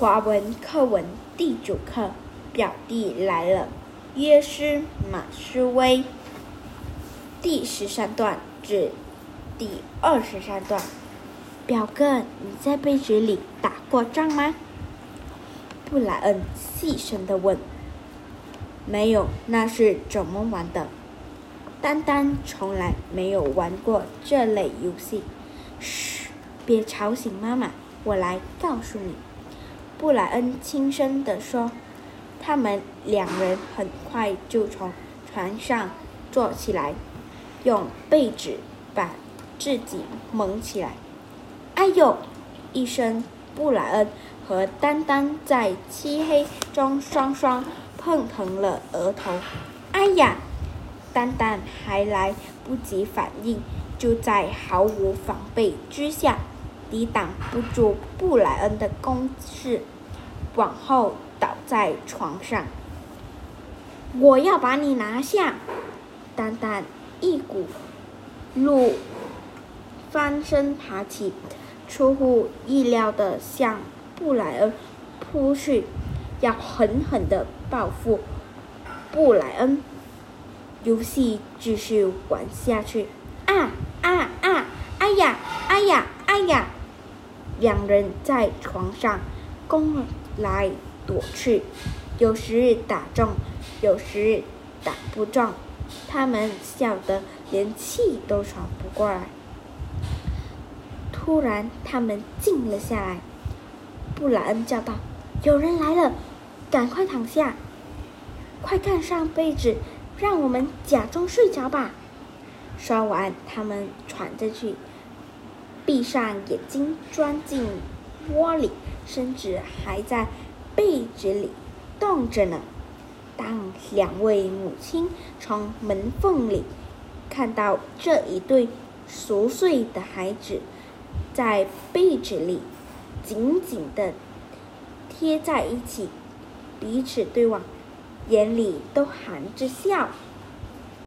华文课文第九课，表弟来了。约诗马诗威，第十三段至第二十三段。表哥，你在被子里打过仗吗？布莱恩细声地问。没有，那是怎么玩的？丹丹从来没有玩过这类游戏。嘘，别吵醒妈妈，我来告诉你。布莱恩轻声地说：“他们两人很快就从床上坐起来，用被子把自己蒙起来。”哎呦！一声，布莱恩和丹丹在漆黑中双双碰疼了额头。哎呀！丹丹还来不及反应，就在毫无防备之下。抵挡不住布莱恩的攻势，往后倒在床上。我要把你拿下！丹丹一股怒翻身爬起，出乎意料的向布莱恩扑去，要狠狠的报复布莱恩。游戏继续玩下去。啊啊啊！哎呀！哎呀！哎呀！两人在床上攻来躲去，有时打中，有时打不中。他们笑得连气都喘不过来。突然，他们静了下来。布莱恩叫道：“有人来了，赶快躺下，快盖上被子，让我们假装睡着吧。”说完，他们喘着气。闭上眼睛，钻进窝里，身子还在被子里动着呢。当两位母亲从门缝里看到这一对熟睡的孩子在被子里紧紧地贴在一起，彼此对望，眼里都含着笑。